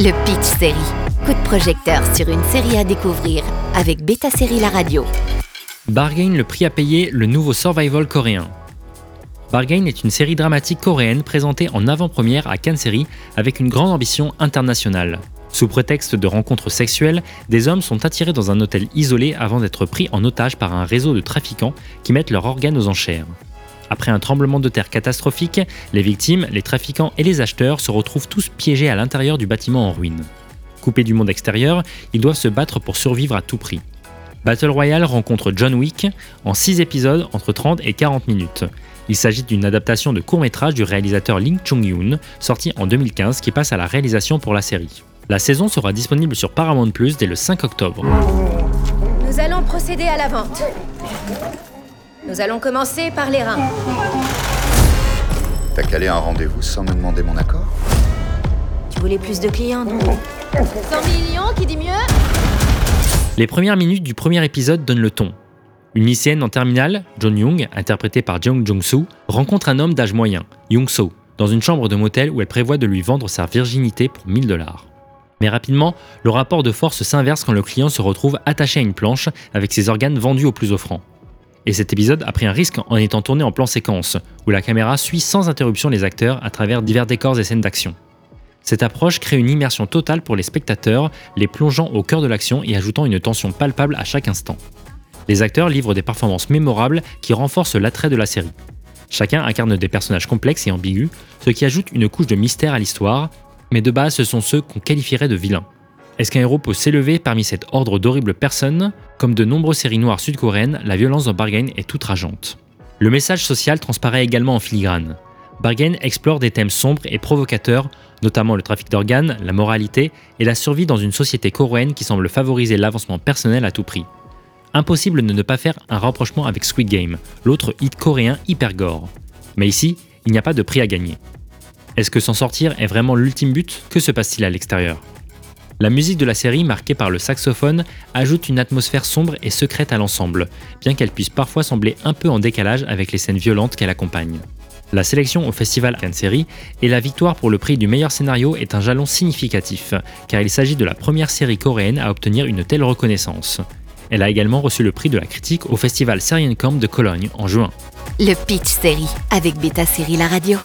Le Pitch Série. Coup de projecteur sur une série à découvrir avec Beta Série La Radio. Bargain, le prix à payer, le nouveau survival coréen. Bargain est une série dramatique coréenne présentée en avant-première à Cannes Série avec une grande ambition internationale. Sous prétexte de rencontres sexuelles, des hommes sont attirés dans un hôtel isolé avant d'être pris en otage par un réseau de trafiquants qui mettent leurs organes aux enchères. Après un tremblement de terre catastrophique, les victimes, les trafiquants et les acheteurs se retrouvent tous piégés à l'intérieur du bâtiment en ruine. Coupés du monde extérieur, ils doivent se battre pour survivre à tout prix. Battle Royale rencontre John Wick en 6 épisodes entre 30 et 40 minutes. Il s'agit d'une adaptation de court-métrage du réalisateur Ling Chung-yoon, sorti en 2015, qui passe à la réalisation pour la série. La saison sera disponible sur Paramount Plus dès le 5 octobre. Nous allons procéder à la vente. Nous allons commencer par les reins. T'as calé un rendez-vous sans me demander mon accord Tu voulais plus de clients, non 100 millions, qui dit mieux? Les premières minutes du premier épisode donnent le ton. Une lycéenne en terminale, John Young, interprétée par Jung Jung-soo, rencontre un homme d'âge moyen, Young-so, dans une chambre de motel où elle prévoit de lui vendre sa virginité pour 1000 dollars. Mais rapidement, le rapport de force s'inverse quand le client se retrouve attaché à une planche avec ses organes vendus au plus offrant. Et cet épisode a pris un risque en étant tourné en plan séquence, où la caméra suit sans interruption les acteurs à travers divers décors et scènes d'action. Cette approche crée une immersion totale pour les spectateurs, les plongeant au cœur de l'action et ajoutant une tension palpable à chaque instant. Les acteurs livrent des performances mémorables qui renforcent l'attrait de la série. Chacun incarne des personnages complexes et ambigus, ce qui ajoute une couche de mystère à l'histoire, mais de base ce sont ceux qu'on qualifierait de vilains. Est-ce qu'un héros peut s'élever parmi cet ordre d'horribles personnes Comme de nombreuses séries noires sud-coréennes, la violence dans Bargain est outrageante. Le message social transparaît également en filigrane. Bargain explore des thèmes sombres et provocateurs, notamment le trafic d'organes, la moralité et la survie dans une société coréenne qui semble favoriser l'avancement personnel à tout prix. Impossible de ne pas faire un rapprochement avec Squid Game, l'autre hit coréen hyper gore. Mais ici, il n'y a pas de prix à gagner. Est-ce que s'en sortir est vraiment l'ultime but? Que se passe-t-il à l'extérieur? La musique de la série, marquée par le saxophone, ajoute une atmosphère sombre et secrète à l'ensemble, bien qu'elle puisse parfois sembler un peu en décalage avec les scènes violentes qu'elle accompagne. La sélection au festival Cannes Série et la victoire pour le prix du meilleur scénario est un jalon significatif, car il s'agit de la première série coréenne à obtenir une telle reconnaissance. Elle a également reçu le prix de la critique au festival Camp de Cologne en juin. Le Pitch Série avec Beta Série La Radio.